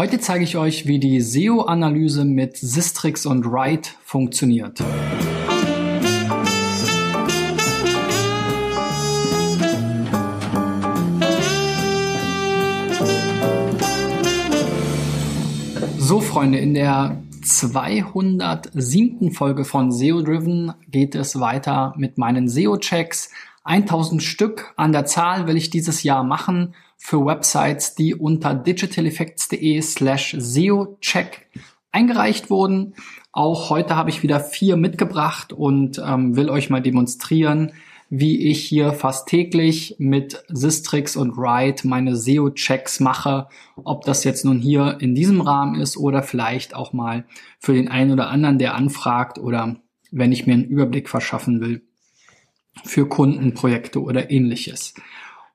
Heute zeige ich euch, wie die SEO-Analyse mit Sistrix und Write funktioniert. So, Freunde, in der 207. Folge von SEO Driven geht es weiter mit meinen SEO-Checks. 1000 Stück an der Zahl will ich dieses Jahr machen für Websites, die unter digitaleffects.de slash SEO-Check eingereicht wurden. Auch heute habe ich wieder vier mitgebracht und ähm, will euch mal demonstrieren, wie ich hier fast täglich mit Sistrix und Write meine SEO-Checks mache, ob das jetzt nun hier in diesem Rahmen ist oder vielleicht auch mal für den einen oder anderen, der anfragt oder wenn ich mir einen Überblick verschaffen will für Kundenprojekte oder ähnliches.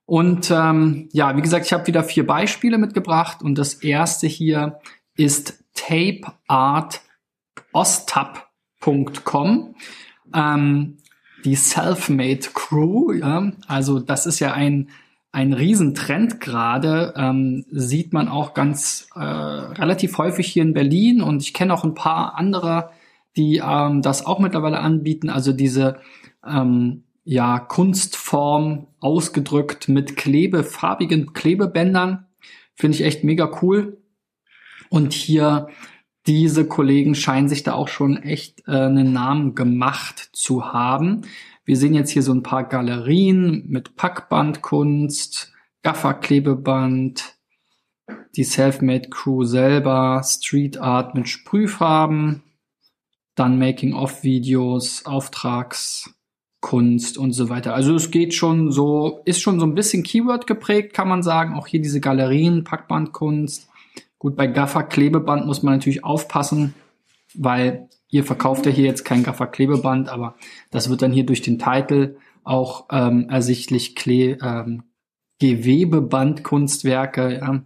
Und ähm, ja, wie gesagt, ich habe wieder vier Beispiele mitgebracht und das erste hier ist tapeartostap.com. Ähm, die Selfmade Crew, ja, also das ist ja ein ein Riesentrend gerade, ähm, sieht man auch ganz äh, relativ häufig hier in Berlin und ich kenne auch ein paar andere, die ähm, das auch mittlerweile anbieten. Also diese ähm, ja, Kunstform ausgedrückt mit Klebe, farbigen Klebebändern. Finde ich echt mega cool. Und hier diese Kollegen scheinen sich da auch schon echt äh, einen Namen gemacht zu haben. Wir sehen jetzt hier so ein paar Galerien mit Packbandkunst, Gafferklebeband, die Selfmade Crew selber, Street Art mit Sprühfarben, dann Making-of-Videos, Auftrags, Kunst und so weiter. Also es geht schon so, ist schon so ein bisschen Keyword geprägt, kann man sagen. Auch hier diese Galerien, Packbandkunst. Gut, bei Gaffer Klebeband muss man natürlich aufpassen, weil ihr verkauft ja hier jetzt kein Gaffer Klebeband, aber das wird dann hier durch den Titel auch ähm, ersichtlich Kle ähm, Gewebebandkunstwerke. Ja.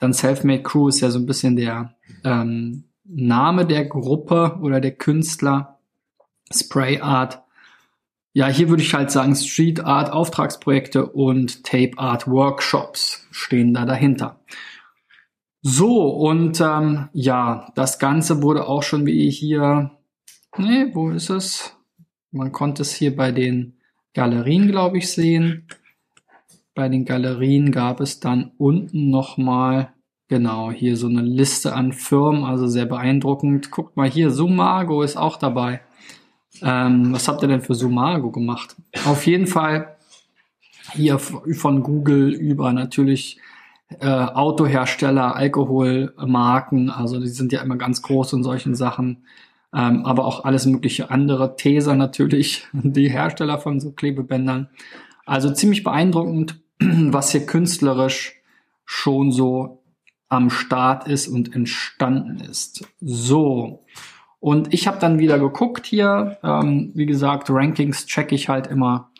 Dann Selfmade Crew ist ja so ein bisschen der ähm, Name der Gruppe oder der Künstler. Spray Art ja, hier würde ich halt sagen, Street Art Auftragsprojekte und Tape Art Workshops stehen da dahinter. So, und ähm, ja, das Ganze wurde auch schon wie hier, nee, wo ist es? Man konnte es hier bei den Galerien, glaube ich, sehen. Bei den Galerien gab es dann unten nochmal, genau, hier so eine Liste an Firmen, also sehr beeindruckend. Guckt mal hier, Sumago ist auch dabei. Ähm, was habt ihr denn für Sumago gemacht? Auf jeden Fall hier von Google über natürlich äh, Autohersteller, Alkoholmarken, also die sind ja immer ganz groß in solchen Sachen, ähm, aber auch alles mögliche andere, Teser natürlich, die Hersteller von so Klebebändern. Also ziemlich beeindruckend, was hier künstlerisch schon so am Start ist und entstanden ist. So, und ich habe dann wieder geguckt hier. Ähm, wie gesagt, Rankings checke ich halt immer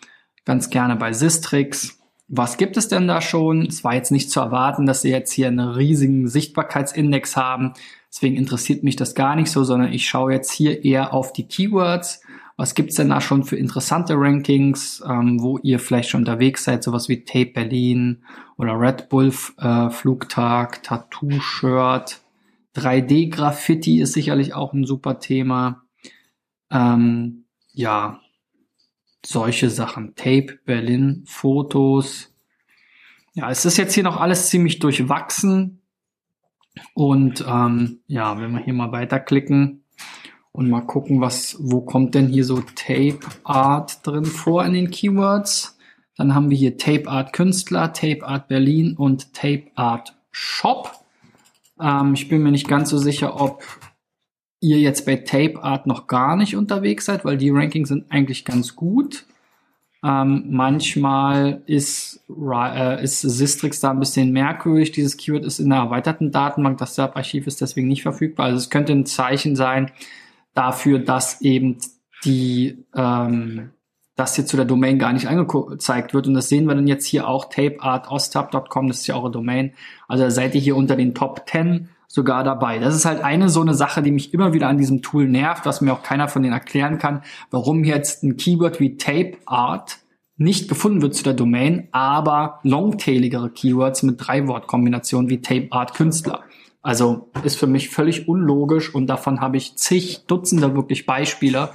ganz gerne bei Sistrix. Was gibt es denn da schon? Es war jetzt nicht zu erwarten, dass sie jetzt hier einen riesigen Sichtbarkeitsindex haben. Deswegen interessiert mich das gar nicht so, sondern ich schaue jetzt hier eher auf die Keywords. Was gibt's denn da schon für interessante Rankings, ähm, wo ihr vielleicht schon unterwegs seid, sowas wie Tape Berlin oder Red Bull äh, Flugtag, Tattoo-Shirt, 3D-Graffiti ist sicherlich auch ein super Thema. Ähm, ja, solche Sachen. Tape, Berlin, Fotos. Ja, es ist jetzt hier noch alles ziemlich durchwachsen. Und ähm, ja, wenn wir hier mal weiterklicken und mal gucken, was, wo kommt denn hier so Tape Art drin vor in den Keywords? Dann haben wir hier Tape Art Künstler, Tape Art Berlin und Tape Art Shop. Ähm, ich bin mir nicht ganz so sicher, ob ihr jetzt bei Tape Art noch gar nicht unterwegs seid, weil die Rankings sind eigentlich ganz gut. Ähm, manchmal ist, äh, ist Sistrix da ein bisschen merkwürdig. Dieses Keyword ist in der erweiterten Datenbank. Das SERP-Archiv ist deswegen nicht verfügbar. Also es könnte ein Zeichen sein dafür, dass eben die ähm, das hier zu der Domain gar nicht angezeigt wird. Und das sehen wir dann jetzt hier auch, tapeartostab.com, das ist ja eure Domain. Also da seid ihr hier unter den Top 10 sogar dabei. Das ist halt eine so eine Sache, die mich immer wieder an diesem Tool nervt, was mir auch keiner von denen erklären kann, warum jetzt ein Keyword wie Tape Art nicht gefunden wird zu der Domain, aber longtailigere Keywords mit drei Wortkombinationen wie Tape Art Künstler Also ist für mich völlig unlogisch und davon habe ich zig Dutzende wirklich Beispiele.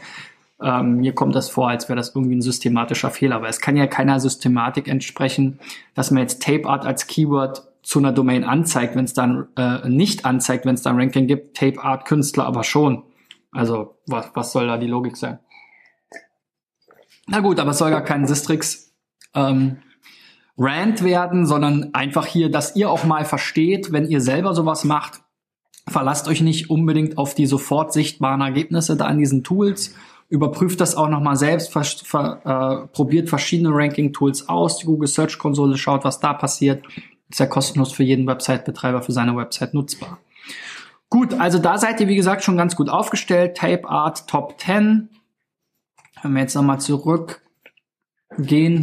Ähm, mir kommt das vor, als wäre das irgendwie ein systematischer Fehler, aber es kann ja keiner Systematik entsprechen, dass man jetzt Tape Art als Keyword zu einer Domain anzeigt, wenn es dann äh, nicht anzeigt, wenn es dann Ranking gibt, Tape Art Künstler aber schon. Also was, was soll da die Logik sein? Na gut, aber es soll gar kein Sistrix ähm, Rant werden, sondern einfach hier, dass ihr auch mal versteht, wenn ihr selber sowas macht, verlasst euch nicht unbedingt auf die sofort sichtbaren Ergebnisse da an diesen Tools. Überprüft das auch nochmal selbst, ver, ver, äh, probiert verschiedene Ranking-Tools aus, die Google Search Konsole, schaut, was da passiert. Ist ja kostenlos für jeden Website-Betreiber für seine Website nutzbar. Gut, also da seid ihr, wie gesagt, schon ganz gut aufgestellt. Tape Art Top 10. Wenn wir jetzt nochmal zurückgehen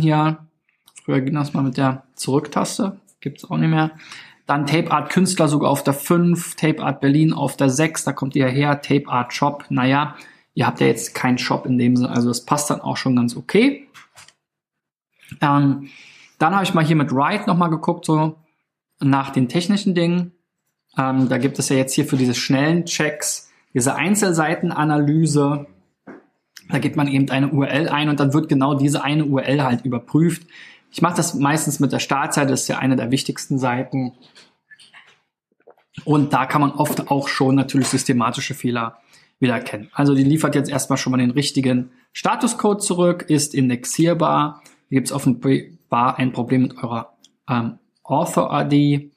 hier, Früher ging das mal mit der Zurücktaste. Gibt's auch nicht mehr. Dann Tape Art Künstler sogar auf der 5, Tape Art Berlin auf der 6, da kommt ihr her, Tape Art Shop. Naja, ihr habt ja jetzt keinen Shop in dem Sinne, also das passt dann auch schon ganz okay. Ähm, dann habe ich mal hier mit Write nochmal geguckt, so nach den technischen Dingen. Ähm, da gibt es ja jetzt hier für diese schnellen Checks diese Einzelseitenanalyse. Da gibt man eben eine URL ein und dann wird genau diese eine URL halt überprüft. Ich mache das meistens mit der Startseite, das ist ja eine der wichtigsten Seiten. Und da kann man oft auch schon natürlich systematische Fehler wieder erkennen. Also die liefert jetzt erstmal schon mal den richtigen Statuscode zurück, ist indexierbar. Hier gibt es offenbar ein Problem mit eurer ähm, Author-ID.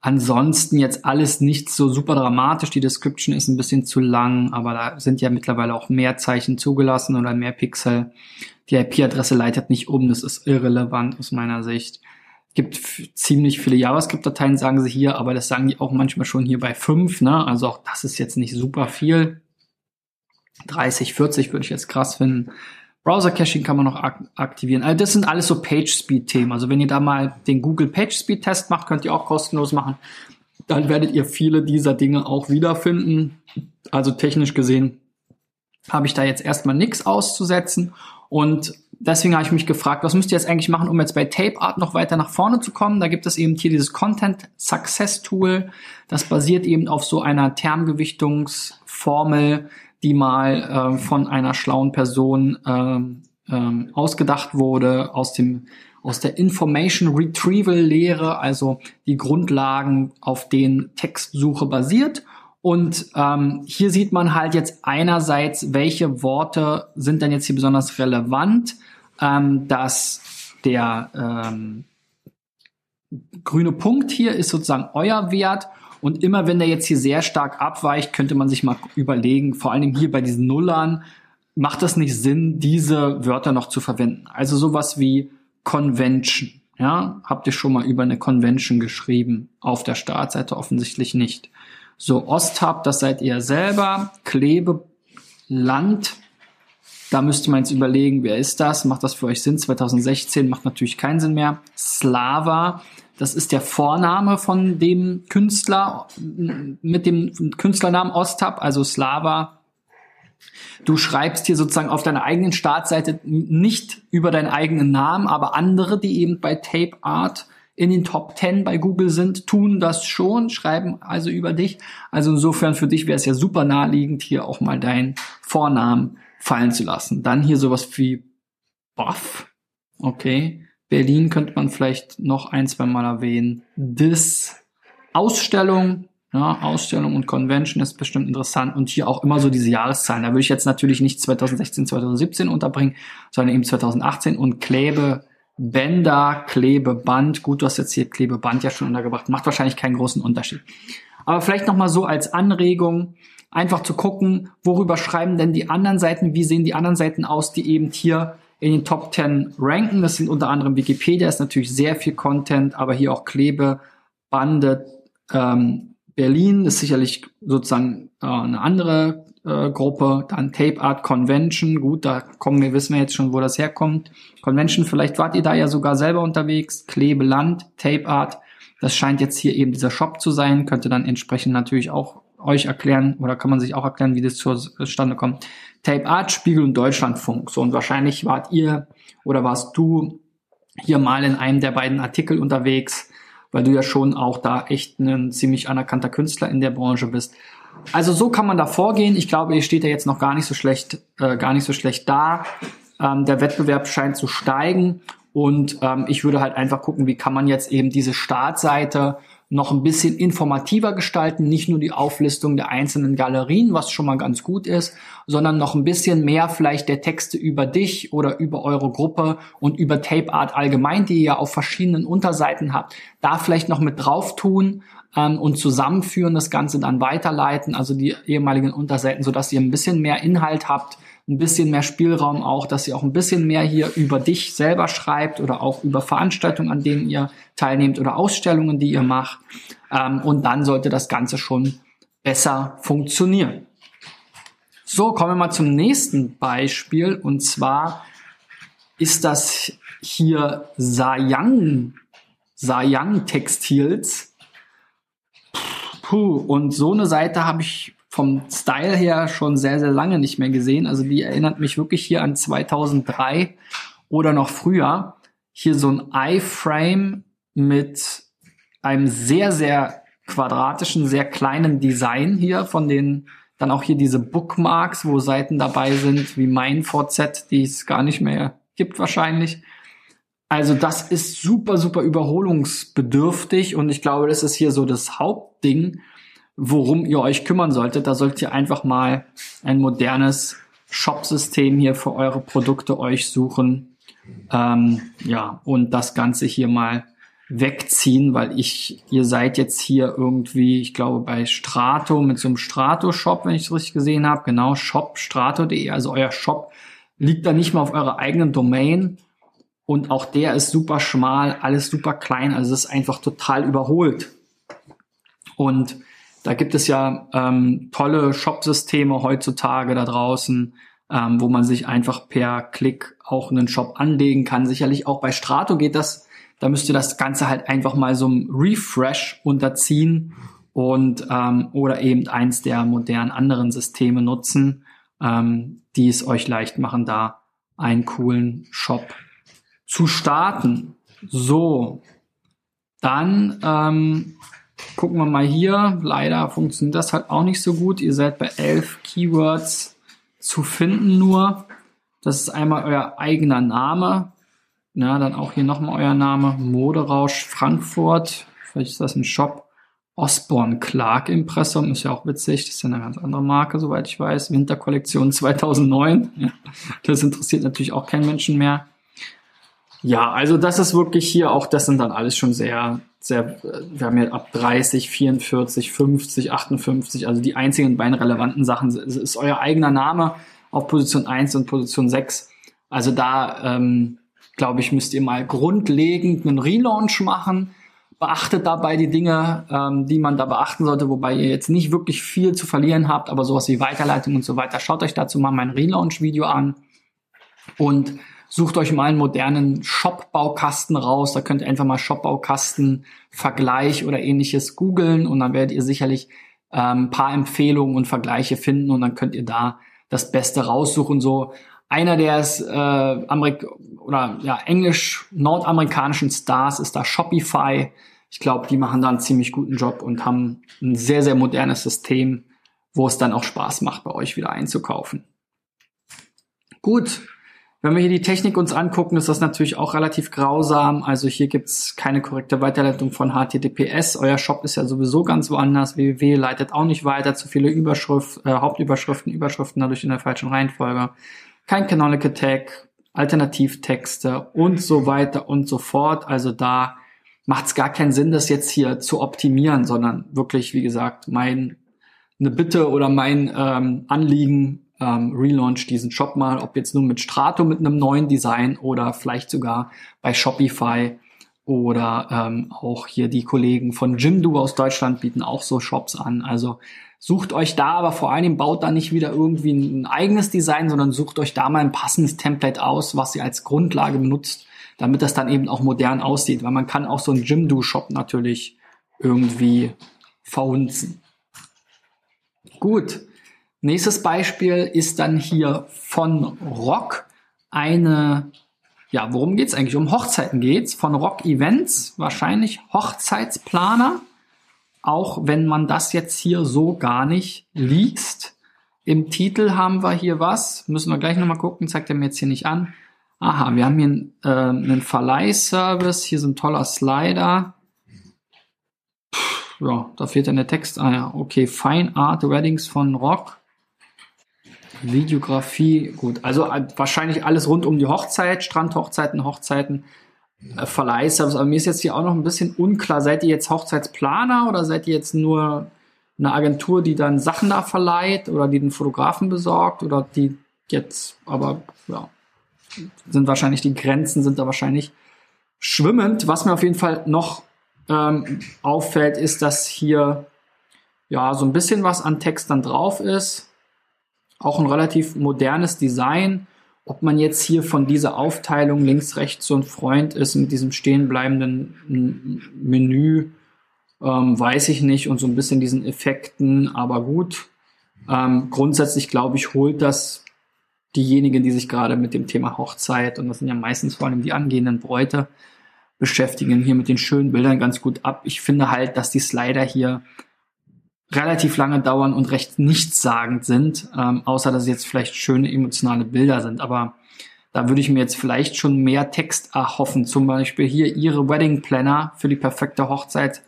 Ansonsten jetzt alles nicht so super dramatisch. Die Description ist ein bisschen zu lang, aber da sind ja mittlerweile auch mehr Zeichen zugelassen oder mehr Pixel. Die IP-Adresse leitet nicht um, das ist irrelevant aus meiner Sicht. Es gibt ziemlich viele JavaScript-Dateien, sagen sie hier, aber das sagen die auch manchmal schon hier bei fünf. Ne? Also auch das ist jetzt nicht super viel. 30, 40 würde ich jetzt krass finden. Browser-Caching kann man noch ak aktivieren. Also das sind alles so Page-Speed-Themen. Also wenn ihr da mal den Google Page-Speed-Test macht, könnt ihr auch kostenlos machen. Dann werdet ihr viele dieser Dinge auch wiederfinden. Also technisch gesehen habe ich da jetzt erstmal nichts auszusetzen. Und deswegen habe ich mich gefragt, was müsst ihr jetzt eigentlich machen, um jetzt bei Tape Art noch weiter nach vorne zu kommen? Da gibt es eben hier dieses Content Success Tool. Das basiert eben auf so einer Termgewichtungsformel, die mal äh, von einer schlauen Person ähm, ähm, ausgedacht wurde, aus dem aus der Information Retrieval Lehre, also die Grundlagen, auf denen Textsuche basiert. Und ähm, hier sieht man halt jetzt einerseits, welche Worte sind denn jetzt hier besonders relevant, ähm, dass der ähm, grüne Punkt hier ist sozusagen euer Wert und immer wenn der jetzt hier sehr stark abweicht, könnte man sich mal überlegen, vor allem hier bei diesen Nullern, macht das nicht Sinn, diese Wörter noch zu verwenden? Also sowas wie Convention. Ja, habt ihr schon mal über eine Convention geschrieben? Auf der Startseite offensichtlich nicht. So, Osthub, das seid ihr selber. Klebeland, da müsste man jetzt überlegen, wer ist das? Macht das für euch Sinn? 2016 macht natürlich keinen Sinn mehr. Slava, das ist der Vorname von dem Künstler mit dem Künstlernamen Ostap, also Slava. Du schreibst hier sozusagen auf deiner eigenen Startseite nicht über deinen eigenen Namen, aber andere, die eben bei Tape Art in den Top 10 bei Google sind, tun das schon, schreiben also über dich. Also insofern für dich wäre es ja super naheliegend, hier auch mal deinen Vornamen fallen zu lassen. Dann hier sowas wie Buff. Okay. Berlin könnte man vielleicht noch ein, zwei Mal erwähnen. Dis Ausstellung, ja, Ausstellung und Convention ist bestimmt interessant und hier auch immer so diese Jahreszahlen. Da würde ich jetzt natürlich nicht 2016, 2017 unterbringen, sondern eben 2018 und Klebe, Bänder, Klebeband. Gut, du hast jetzt hier Klebeband ja schon untergebracht. Macht wahrscheinlich keinen großen Unterschied. Aber vielleicht nochmal so als Anregung, einfach zu gucken, worüber schreiben denn die anderen Seiten, wie sehen die anderen Seiten aus, die eben hier in den Top 10 ranken. Das sind unter anderem Wikipedia, ist natürlich sehr viel Content, aber hier auch Klebebande. Ähm, Berlin ist sicherlich sozusagen äh, eine andere äh, Gruppe. Dann Tape Art Convention, gut, da kommen wir, wissen wir jetzt schon, wo das herkommt. Convention, vielleicht wart ihr da ja sogar selber unterwegs. Klebeland, Tape Art, das scheint jetzt hier eben dieser Shop zu sein, könnte dann entsprechend natürlich auch euch erklären oder kann man sich auch erklären, wie das zustande kommt. Tape Art, Spiegel und Deutschlandfunk. So, und wahrscheinlich wart ihr oder warst du hier mal in einem der beiden Artikel unterwegs, weil du ja schon auch da echt ein ziemlich anerkannter Künstler in der Branche bist. Also so kann man da vorgehen. Ich glaube, ihr steht ja jetzt noch gar nicht so schlecht, äh, gar nicht so schlecht da. Ähm, der Wettbewerb scheint zu steigen und ähm, ich würde halt einfach gucken, wie kann man jetzt eben diese Startseite noch ein bisschen informativer gestalten, nicht nur die Auflistung der einzelnen Galerien, was schon mal ganz gut ist, sondern noch ein bisschen mehr vielleicht der Texte über dich oder über eure Gruppe und über Tape Art allgemein, die ihr auf verschiedenen Unterseiten habt, da vielleicht noch mit drauf tun ähm, und zusammenführen, das Ganze dann weiterleiten, also die ehemaligen Unterseiten, sodass ihr ein bisschen mehr Inhalt habt, ein bisschen mehr Spielraum auch, dass ihr auch ein bisschen mehr hier über dich selber schreibt oder auch über Veranstaltungen, an denen ihr teilnehmt oder Ausstellungen, die ihr macht. Ähm, und dann sollte das Ganze schon besser funktionieren. So, kommen wir mal zum nächsten Beispiel. Und zwar ist das hier Sayang, Sayang Textils. Puh, und so eine Seite habe ich vom Style her schon sehr, sehr lange nicht mehr gesehen. Also die erinnert mich wirklich hier an 2003 oder noch früher. Hier so ein iFrame mit einem sehr, sehr quadratischen, sehr kleinen Design hier von den, dann auch hier diese Bookmarks, wo Seiten dabei sind, wie mein VZ, die es gar nicht mehr gibt wahrscheinlich. Also das ist super, super überholungsbedürftig und ich glaube, das ist hier so das Hauptding worum ihr euch kümmern solltet. Da solltet ihr einfach mal ein modernes Shop-System hier für eure Produkte euch suchen. Ähm, ja, und das Ganze hier mal wegziehen, weil ich, ihr seid jetzt hier irgendwie, ich glaube, bei Strato mit so einem Strato-Shop, wenn ich es richtig gesehen habe, genau, shop strato.de, also euer Shop liegt da nicht mal auf eurer eigenen Domain und auch der ist super schmal, alles super klein, also es ist einfach total überholt. Und da gibt es ja ähm, tolle Shop-Systeme heutzutage da draußen, ähm, wo man sich einfach per Klick auch einen Shop anlegen kann. Sicherlich auch bei Strato geht das. Da müsst ihr das Ganze halt einfach mal so einem Refresh unterziehen und ähm, oder eben eins der modernen anderen Systeme nutzen, ähm, die es euch leicht machen, da einen coolen Shop zu starten. So, dann ähm, Gucken wir mal hier. Leider funktioniert das halt auch nicht so gut. Ihr seid bei elf Keywords zu finden nur. Das ist einmal euer eigener Name. Ja, dann auch hier nochmal euer Name. Moderausch Frankfurt. Vielleicht ist das ein Shop. Osborne Clark Impressum ist ja auch witzig. Das ist ja eine ganz andere Marke, soweit ich weiß. Winterkollektion 2009. Das interessiert natürlich auch keinen Menschen mehr. Ja, also das ist wirklich hier auch, das sind dann alles schon sehr sehr, wir haben ja ab 30, 44, 50, 58, also die einzigen beiden relevanten Sachen ist, ist euer eigener Name auf Position 1 und Position 6. Also da, ähm, glaube ich, müsst ihr mal grundlegend einen Relaunch machen. Beachtet dabei die Dinge, ähm, die man da beachten sollte, wobei ihr jetzt nicht wirklich viel zu verlieren habt, aber sowas wie Weiterleitung und so weiter. Schaut euch dazu mal mein Relaunch-Video an. Und Sucht euch mal einen modernen Shop-Baukasten raus. Da könnt ihr einfach mal Shop-Baukasten-Vergleich oder ähnliches googeln und dann werdet ihr sicherlich ähm, paar Empfehlungen und Vergleiche finden und dann könnt ihr da das Beste raussuchen. So einer der äh, Amerik oder ja englisch nordamerikanischen Stars ist da Shopify. Ich glaube, die machen da einen ziemlich guten Job und haben ein sehr sehr modernes System, wo es dann auch Spaß macht, bei euch wieder einzukaufen. Gut, wenn wir hier die Technik uns angucken, ist das natürlich auch relativ grausam. Also hier gibt's keine korrekte Weiterleitung von HTTPS. Euer Shop ist ja sowieso ganz woanders. www leitet auch nicht weiter. Zu viele Überschrift, äh, Hauptüberschriften, Überschriften dadurch in der falschen Reihenfolge. Kein Canonical Tag, Alternativtexte und so weiter und so fort. Also da macht es gar keinen Sinn, das jetzt hier zu optimieren, sondern wirklich, wie gesagt, mein eine Bitte oder mein ähm, Anliegen, ähm, relaunch diesen Shop mal, ob jetzt nur mit Strato mit einem neuen Design oder vielleicht sogar bei Shopify oder ähm, auch hier die Kollegen von Jimdo aus Deutschland bieten auch so Shops an. Also sucht euch da, aber vor allem baut da nicht wieder irgendwie ein eigenes Design, sondern sucht euch da mal ein passendes Template aus, was ihr als Grundlage benutzt, damit das dann eben auch modern aussieht, weil man kann auch so einen Jimdo-Shop natürlich irgendwie verhunzen. Gut, Nächstes Beispiel ist dann hier von Rock eine ja, worum geht's eigentlich? Um Hochzeiten geht's von Rock Events, wahrscheinlich Hochzeitsplaner, auch wenn man das jetzt hier so gar nicht liest. Im Titel haben wir hier was, müssen wir gleich nochmal gucken, zeigt er mir jetzt hier nicht an. Aha, wir haben hier äh, einen Verleihservice, hier ist ein toller Slider. Puh, ja, da fehlt dann der Text. Ah ja, okay, Fine Art Weddings von Rock. Videografie, gut. Also äh, wahrscheinlich alles rund um die Hochzeit, Strandhochzeiten, Hochzeiten, äh, Verleihservice. Aber mir ist jetzt hier auch noch ein bisschen unklar. Seid ihr jetzt Hochzeitsplaner oder seid ihr jetzt nur eine Agentur, die dann Sachen da verleiht oder die den Fotografen besorgt oder die jetzt, aber ja, sind wahrscheinlich die Grenzen sind da wahrscheinlich schwimmend. Was mir auf jeden Fall noch ähm, auffällt, ist, dass hier ja so ein bisschen was an Text dann drauf ist auch ein relativ modernes Design. Ob man jetzt hier von dieser Aufteilung links, rechts so ein Freund ist mit diesem stehenbleibenden Menü, ähm, weiß ich nicht und so ein bisschen diesen Effekten, aber gut. Ähm, grundsätzlich glaube ich, holt das diejenigen, die sich gerade mit dem Thema Hochzeit, und das sind ja meistens vor allem die angehenden Bräute, beschäftigen, hier mit den schönen Bildern ganz gut ab. Ich finde halt, dass die Slider hier relativ lange dauern und recht nichtssagend sind, ähm, außer dass es jetzt vielleicht schöne emotionale Bilder sind. Aber da würde ich mir jetzt vielleicht schon mehr Text erhoffen. Zum Beispiel hier Ihre Wedding Planner für die perfekte Hochzeit,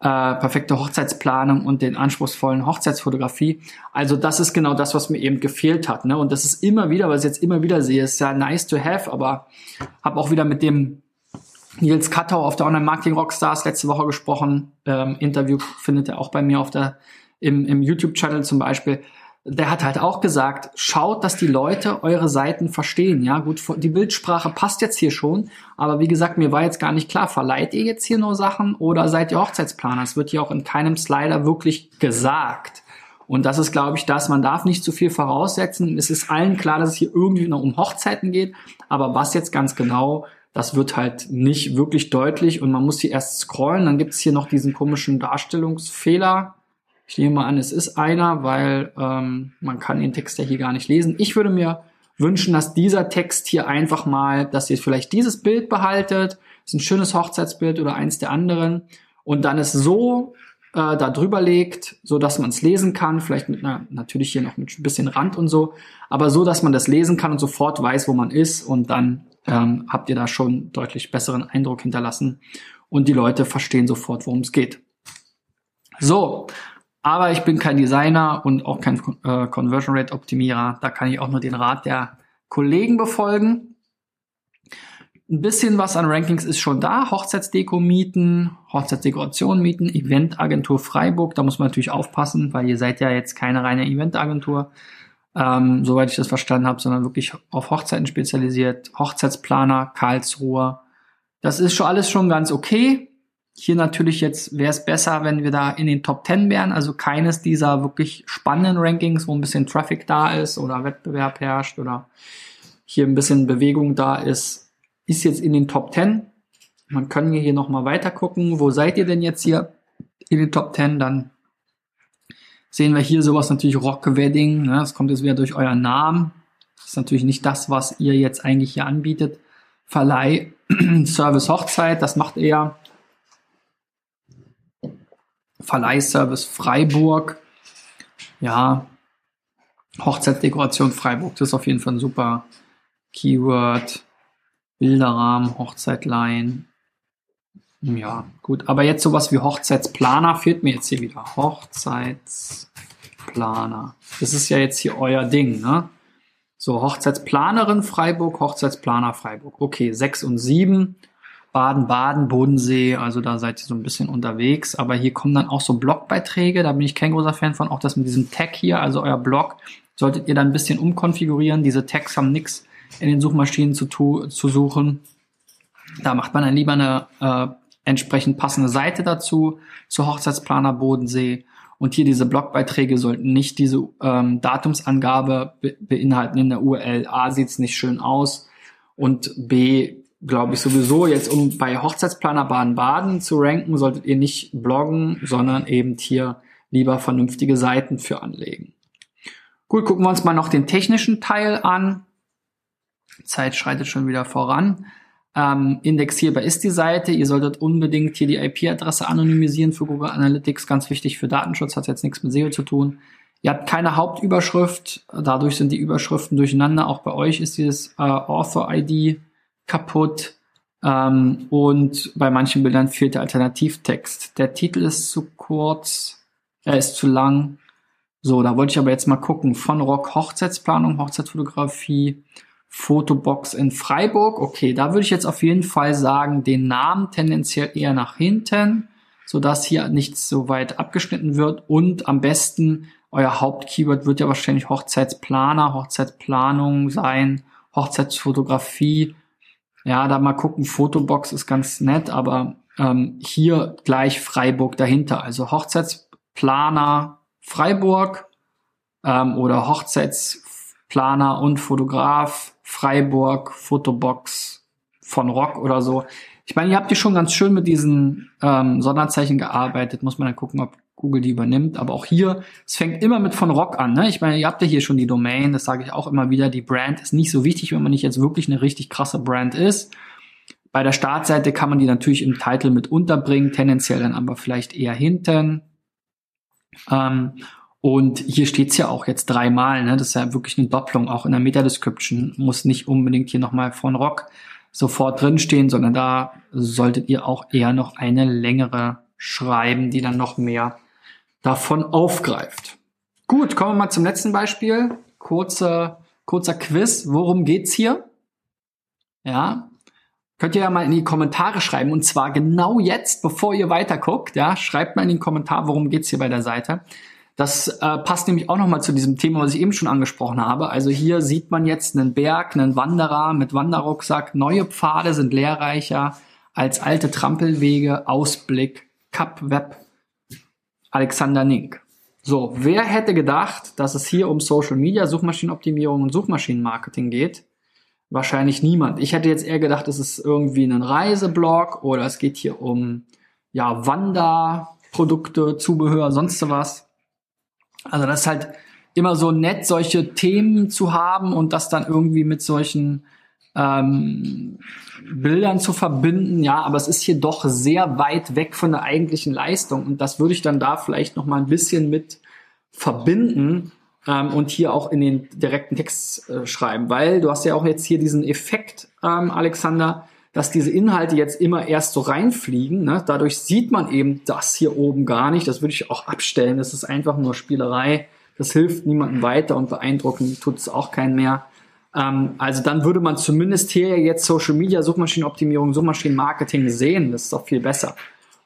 äh, perfekte Hochzeitsplanung und den anspruchsvollen Hochzeitsfotografie. Also das ist genau das, was mir eben gefehlt hat. Ne? Und das ist immer wieder, was ich jetzt immer wieder sehe, ist ja nice to have, aber habe auch wieder mit dem Nils Kattau auf der Online Marketing Rockstars letzte Woche gesprochen. Ähm, Interview findet er auch bei mir auf der, im, im YouTube-Channel zum Beispiel. Der hat halt auch gesagt, schaut, dass die Leute eure Seiten verstehen. Ja, gut, die Bildsprache passt jetzt hier schon. Aber wie gesagt, mir war jetzt gar nicht klar, verleiht ihr jetzt hier nur Sachen oder seid ihr Hochzeitsplaner? Es wird hier auch in keinem Slider wirklich gesagt. Und das ist, glaube ich, das, man darf nicht zu viel voraussetzen. Es ist allen klar, dass es hier irgendwie noch um Hochzeiten geht. Aber was jetzt ganz genau das wird halt nicht wirklich deutlich und man muss hier erst scrollen. Dann gibt es hier noch diesen komischen Darstellungsfehler. Ich nehme mal an, es ist einer, weil ähm, man kann den Text ja hier gar nicht lesen. Ich würde mir wünschen, dass dieser Text hier einfach mal, dass ihr vielleicht dieses Bild behaltet. Das ist ein schönes Hochzeitsbild oder eins der anderen. Und dann es so äh, da drüber legt, so dass man es lesen kann, vielleicht mit einer, natürlich hier noch mit ein bisschen Rand und so, aber so, dass man das lesen kann und sofort weiß, wo man ist und dann ähm, habt ihr da schon deutlich besseren Eindruck hinterlassen und die Leute verstehen sofort, worum es geht. So, aber ich bin kein Designer und auch kein äh, Conversion Rate Optimierer. Da kann ich auch nur den Rat der Kollegen befolgen. Ein bisschen was an Rankings ist schon da. Hochzeitsdeko mieten, Hochzeitsdekoration mieten, Eventagentur Freiburg. Da muss man natürlich aufpassen, weil ihr seid ja jetzt keine reine Eventagentur ähm, soweit ich das verstanden habe, sondern wirklich auf Hochzeiten spezialisiert. Hochzeitsplaner, Karlsruhe. Das ist schon alles schon ganz okay. Hier natürlich jetzt wäre es besser, wenn wir da in den Top 10 wären, also keines dieser wirklich spannenden Rankings, wo ein bisschen Traffic da ist oder Wettbewerb herrscht oder hier ein bisschen Bewegung da ist, ist jetzt in den Top 10. Man kann hier nochmal weiter gucken. Wo seid ihr denn jetzt hier in den Top 10? Dann sehen wir hier sowas natürlich Rock Wedding. Ne? Das kommt jetzt wieder durch euren Namen. Das ist natürlich nicht das, was ihr jetzt eigentlich hier anbietet. Verleih, Service Hochzeit, das macht eher Verleihservice Freiburg. Ja, Hochzeitsdekoration Freiburg, das ist auf jeden Fall ein super Keyword. Bilderrahmen, Hochzeitlein. Ja, gut. Aber jetzt sowas wie Hochzeitsplaner fehlt mir jetzt hier wieder. Hochzeitsplaner. Das ist ja jetzt hier euer Ding, ne? So, Hochzeitsplanerin Freiburg, Hochzeitsplaner Freiburg. Okay, sechs und sieben. Baden, Baden, Bodensee, also da seid ihr so ein bisschen unterwegs. Aber hier kommen dann auch so Blogbeiträge, da bin ich kein großer Fan von. Auch das mit diesem Tag hier, also euer Blog, solltet ihr dann ein bisschen umkonfigurieren. Diese Tags haben nichts in den Suchmaschinen zu, zu suchen. Da macht man dann lieber eine äh, entsprechend passende Seite dazu, zur Hochzeitsplaner Bodensee. Und hier diese Blogbeiträge sollten nicht diese ähm, Datumsangabe be beinhalten in der URL. A sieht's nicht schön aus und B glaube ich sowieso jetzt, um bei Hochzeitsplaner Baden-Baden zu ranken, solltet ihr nicht bloggen, sondern eben hier lieber vernünftige Seiten für anlegen. Gut, gucken wir uns mal noch den technischen Teil an. Zeit schreitet schon wieder voran. Ähm, indexierbar ist die Seite. Ihr solltet unbedingt hier die IP-Adresse anonymisieren für Google Analytics. Ganz wichtig für Datenschutz, hat jetzt nichts mit SEO zu tun. Ihr habt keine Hauptüberschrift, dadurch sind die Überschriften durcheinander. Auch bei euch ist dieses äh, Author-ID kaputt. Ähm, und bei manchen Bildern fehlt der Alternativtext. Der Titel ist zu kurz, er ist zu lang. So, da wollte ich aber jetzt mal gucken. Von Rock Hochzeitsplanung, Hochzeitsfotografie, Fotobox in Freiburg. Okay, da würde ich jetzt auf jeden Fall sagen, den Namen tendenziell eher nach hinten, sodass hier nichts so weit abgeschnitten wird. Und am besten euer Hauptkeyword wird ja wahrscheinlich Hochzeitsplaner, Hochzeitsplanung sein, Hochzeitsfotografie. Ja, da mal gucken, Fotobox ist ganz nett, aber ähm, hier gleich Freiburg dahinter. Also Hochzeitsplaner Freiburg ähm, oder Hochzeitsplaner und Fotograf Freiburg, Fotobox von Rock oder so. Ich meine, ihr habt hier schon ganz schön mit diesen ähm, Sonderzeichen gearbeitet. Muss man dann gucken, ob Google die übernimmt. Aber auch hier, es fängt immer mit von Rock an. Ne? Ich meine, ihr habt ja hier schon die Domain, das sage ich auch immer wieder. Die Brand ist nicht so wichtig, wenn man nicht jetzt wirklich eine richtig krasse Brand ist. Bei der Startseite kann man die natürlich im Titel mit unterbringen, tendenziell dann aber vielleicht eher hinten. Ähm, und hier steht's ja auch jetzt dreimal, ne? Das ist ja wirklich eine Doppelung. Auch in der Meta-Description muss nicht unbedingt hier nochmal von Rock sofort drinstehen, sondern da solltet ihr auch eher noch eine längere schreiben, die dann noch mehr davon aufgreift. Gut, kommen wir mal zum letzten Beispiel. Kurzer, kurzer Quiz. Worum geht's hier? Ja, könnt ihr ja mal in die Kommentare schreiben. Und zwar genau jetzt, bevor ihr weiterguckt. Ja, schreibt mal in den Kommentar, worum geht's hier bei der Seite. Das äh, passt nämlich auch nochmal zu diesem Thema, was ich eben schon angesprochen habe. Also hier sieht man jetzt einen Berg, einen Wanderer mit Wanderrucksack. Neue Pfade sind lehrreicher als alte Trampelwege. Ausblick, Cup Web, Alexander Nink. So, wer hätte gedacht, dass es hier um Social Media, Suchmaschinenoptimierung und Suchmaschinenmarketing geht? Wahrscheinlich niemand. Ich hätte jetzt eher gedacht, es ist irgendwie ein Reiseblog oder es geht hier um ja Wanderprodukte, Zubehör, sonst was. Also das ist halt immer so nett, solche Themen zu haben und das dann irgendwie mit solchen ähm, Bildern zu verbinden. Ja, aber es ist hier doch sehr weit weg von der eigentlichen Leistung und das würde ich dann da vielleicht noch mal ein bisschen mit verbinden ähm, und hier auch in den direkten Text äh, schreiben, weil du hast ja auch jetzt hier diesen Effekt, ähm, Alexander, dass diese Inhalte jetzt immer erst so reinfliegen. Ne? Dadurch sieht man eben das hier oben gar nicht. Das würde ich auch abstellen. Das ist einfach nur Spielerei. Das hilft niemandem weiter und beeindrucken tut es auch keinen mehr. Ähm, also dann würde man zumindest hier jetzt Social Media, Suchmaschinenoptimierung, Suchmaschinenmarketing sehen. Das ist doch viel besser.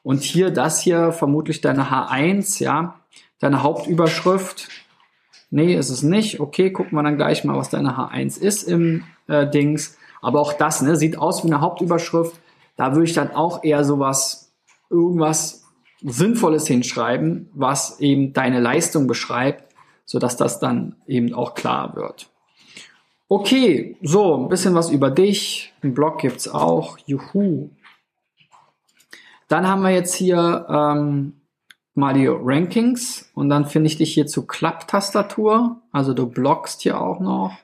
Und hier das hier vermutlich deine H1, ja, deine Hauptüberschrift. Nee, ist es nicht. Okay, gucken wir dann gleich mal, was deine H1 ist im äh, Dings. Aber auch das ne, sieht aus wie eine Hauptüberschrift. Da würde ich dann auch eher sowas, irgendwas Sinnvolles hinschreiben, was eben deine Leistung beschreibt, sodass das dann eben auch klar wird. Okay, so, ein bisschen was über dich. Ein Blog gibt's auch. Juhu. Dann haben wir jetzt hier ähm, mal die Rankings und dann finde ich dich hier zu Klapptastatur. Also du bloggst hier auch noch.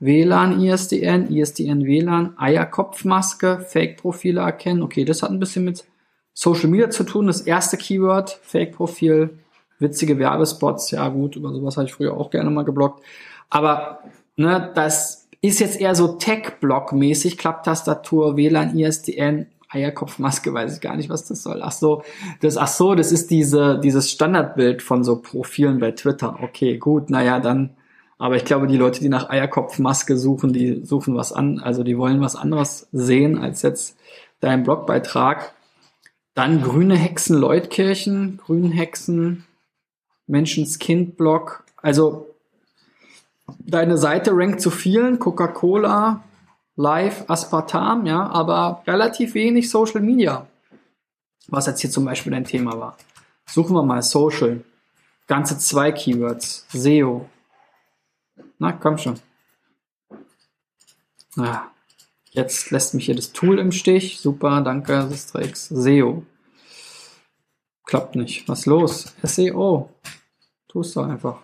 WLAN, ISDN, ISDN, WLAN, Eierkopfmaske, Fake-Profile erkennen. Okay, das hat ein bisschen mit Social Media zu tun. Das erste Keyword, Fake-Profil, witzige Werbespots. Ja gut, über sowas habe ich früher auch gerne mal geblockt. Aber ne, das ist jetzt eher so Tech-Block-mäßig. Klapptastatur, WLAN, ISDN, Eierkopfmaske, weiß ich gar nicht, was das soll. Ach so, das, ach so, das ist diese, dieses Standardbild von so Profilen bei Twitter. Okay, gut, naja, dann aber ich glaube, die Leute, die nach Eierkopfmaske suchen, die suchen was an, also die wollen was anderes sehen als jetzt dein Blogbeitrag. Dann grüne Hexen Leutkirchen, grünen Hexen, Menschenskind-Blog. Also deine Seite rankt zu vielen, Coca-Cola, Live, Aspartam, ja, aber relativ wenig Social Media. Was jetzt hier zum Beispiel dein Thema war. Suchen wir mal Social. Ganze zwei Keywords. SEO, na, komm schon. Ja, jetzt lässt mich hier das Tool im Stich. Super, danke, Sistrix. SEO. Klappt nicht. Was los? SEO. Tust du einfach.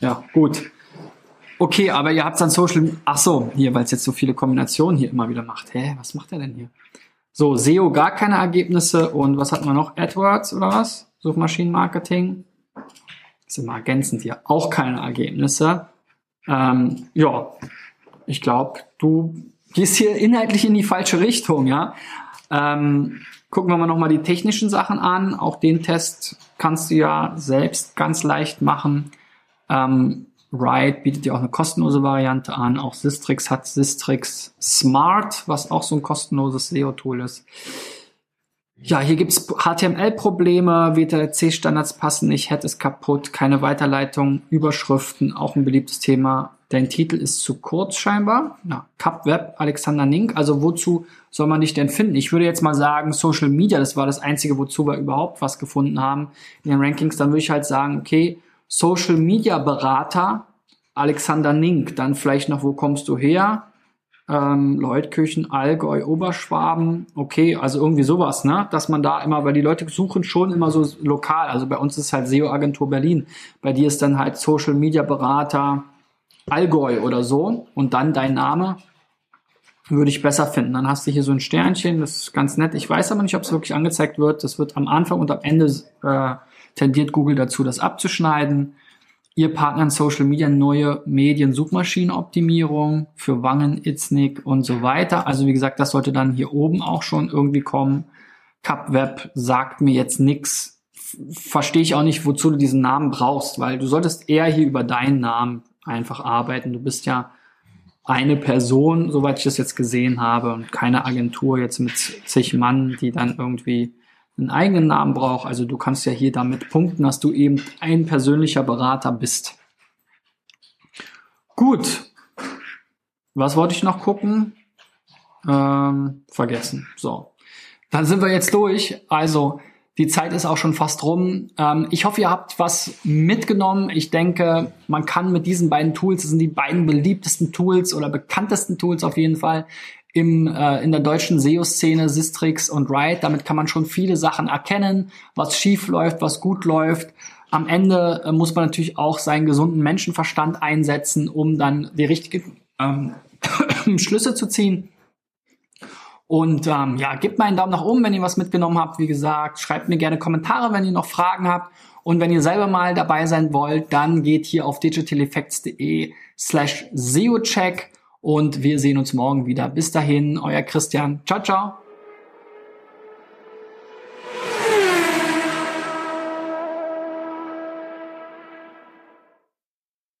Ja, gut. Okay, aber ihr habt dann Social, ach so, hier, weil es jetzt so viele Kombinationen hier immer wieder macht. Hä, was macht er denn hier? So, SEO gar keine Ergebnisse und was hatten wir noch? AdWords oder was? Suchmaschinenmarketing. Ist immer ergänzend hier. Auch keine Ergebnisse. Ähm, ja, ich glaube, du gehst hier inhaltlich in die falsche Richtung, ja. Ähm, gucken wir mal nochmal die technischen Sachen an. Auch den Test kannst du ja selbst ganz leicht machen. Ähm, Ride bietet ja auch eine kostenlose Variante an. Auch Sistrix hat Sistrix Smart, was auch so ein kostenloses SEO-Tool ist. Ja, hier gibt's HTML-Probleme, WTC-Standards passen nicht, Head ist kaputt, keine Weiterleitung, Überschriften, auch ein beliebtes Thema. Dein Titel ist zu kurz scheinbar. Ja, Cup Web, Alexander Nink. Also wozu soll man dich denn finden? Ich würde jetzt mal sagen, Social Media, das war das Einzige, wozu wir überhaupt was gefunden haben in den Rankings. Dann würde ich halt sagen, okay, Social Media Berater, Alexander Nink, dann vielleicht noch, wo kommst du her? Ähm, Leutkirchen, Allgäu, Oberschwaben, okay, also irgendwie sowas, ne? Dass man da immer, weil die Leute suchen schon immer so lokal. Also bei uns ist halt SEO-Agentur Berlin. Bei dir ist dann halt Social Media Berater Allgäu oder so und dann dein Name würde ich besser finden. Dann hast du hier so ein Sternchen, das ist ganz nett. Ich weiß aber nicht, ob es wirklich angezeigt wird. Das wird am Anfang und am Ende äh, tendiert Google dazu, das abzuschneiden. Ihr Partner in Social Media, neue Medien, Suchmaschinenoptimierung für Wangen, Itznik und so weiter. Also wie gesagt, das sollte dann hier oben auch schon irgendwie kommen. CapWeb sagt mir jetzt nix. Verstehe ich auch nicht, wozu du diesen Namen brauchst, weil du solltest eher hier über deinen Namen einfach arbeiten. Du bist ja eine Person, soweit ich das jetzt gesehen habe, und keine Agentur jetzt mit zig Mann, die dann irgendwie einen eigenen Namen braucht. Also du kannst ja hier damit punkten, dass du eben ein persönlicher Berater bist. Gut. Was wollte ich noch gucken? Ähm, vergessen. So. Dann sind wir jetzt durch. Also, die Zeit ist auch schon fast rum. Ähm, ich hoffe, ihr habt was mitgenommen. Ich denke, man kann mit diesen beiden Tools, das sind die beiden beliebtesten Tools oder bekanntesten Tools auf jeden Fall, im, äh, in der deutschen SEO-Szene, Sistrix und Ride. Damit kann man schon viele Sachen erkennen, was schief läuft, was gut läuft. Am Ende äh, muss man natürlich auch seinen gesunden Menschenverstand einsetzen, um dann die richtigen ähm, Schlüsse zu ziehen. Und ähm, ja, gebt mal einen Daumen nach oben, wenn ihr was mitgenommen habt. Wie gesagt, schreibt mir gerne Kommentare, wenn ihr noch Fragen habt. Und wenn ihr selber mal dabei sein wollt, dann geht hier auf digitaleffects.de slash SEOcheck und wir sehen uns morgen wieder. Bis dahin, euer Christian. Ciao, ciao.